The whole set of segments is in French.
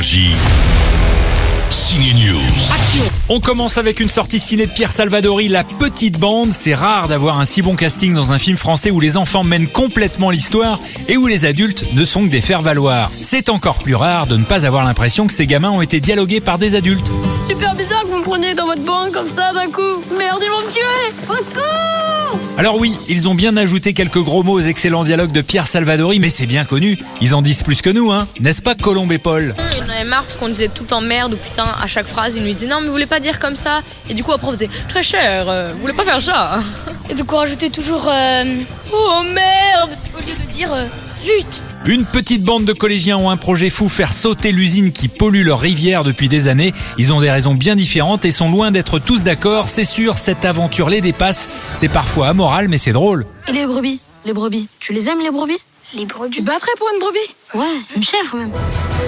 Énergie. Signe News. On commence avec une sortie ciné de Pierre Salvadori, La Petite Bande. C'est rare d'avoir un si bon casting dans un film français où les enfants mènent complètement l'histoire et où les adultes ne sont que des faire-valoir. C'est encore plus rare de ne pas avoir l'impression que ces gamins ont été dialogués par des adultes. Super bizarre que vous me preniez dans votre bande comme ça d'un coup. Merde, ils vont me tuer Au secours Alors oui, ils ont bien ajouté quelques gros mots aux excellents dialogues de Pierre Salvadori, mais c'est bien connu. Ils en disent plus que nous, hein N'est-ce pas Colombe et Paul? Il en avait marre parce qu'on disait tout le temps merde ou putain à chaque phrase. Il nous disait non, mais vous voulez pas dire comme ça? Et du coup, après, on faisait très cher, euh, vous voulez pas faire ça? Et de quoi rajouter toujours euh, Oh merde Au lieu de dire euh, Zut Une petite bande de collégiens ont un projet fou, faire sauter l'usine qui pollue leur rivière depuis des années. Ils ont des raisons bien différentes et sont loin d'être tous d'accord. C'est sûr, cette aventure les dépasse. C'est parfois amoral, mais c'est drôle. Et les brebis? Les brebis. Tu les aimes les brebis? Les brebis Tu battrais pour une brebis? Ouais, une chèvre même.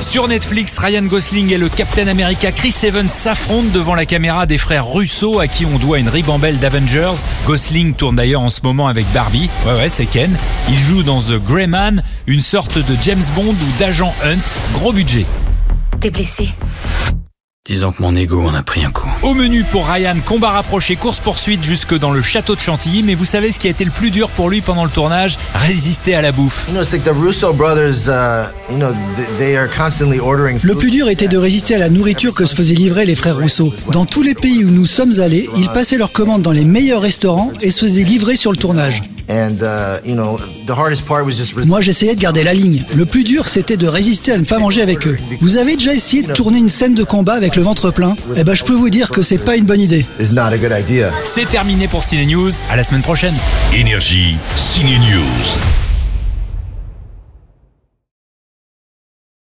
Sur Netflix, Ryan Gosling et le Captain America Chris Evans s'affrontent devant la caméra des frères Russo à qui on doit une ribambelle d'Avengers. Gosling tourne d'ailleurs en ce moment avec Barbie. Ouais ouais, c'est Ken. Il joue dans The Grey Man, une sorte de James Bond ou d'agent Hunt. Gros budget. T'es blessé. Disons que mon ego en a pris un coup. Au menu pour Ryan, combat rapproché, course-poursuite jusque dans le château de Chantilly. Mais vous savez ce qui a été le plus dur pour lui pendant le tournage? Résister à la bouffe. You know, it's like the Russo brothers, you know, th- they are constantly ordering Le plus dur était de résister à la nourriture que se faisaient livrer les frères Rousseau. Dans tous les pays où nous sommes allés, ils passaient leurs commandes dans les meilleurs restaurants et se faisaient livrer sur le tournage. And, uh, you know, the hardest part was just... Moi, j'essayais de garder la ligne. Le plus dur, c'était de résister à ne pas manger avec eux. Vous avez déjà essayé de tourner une scène de combat avec le ventre plein? Eh ben, je peux vous dire que c'est pas une bonne idée. is not a good idea. C'est terminé pour Ciné News. À la semaine prochaine. Énergie. Signe News.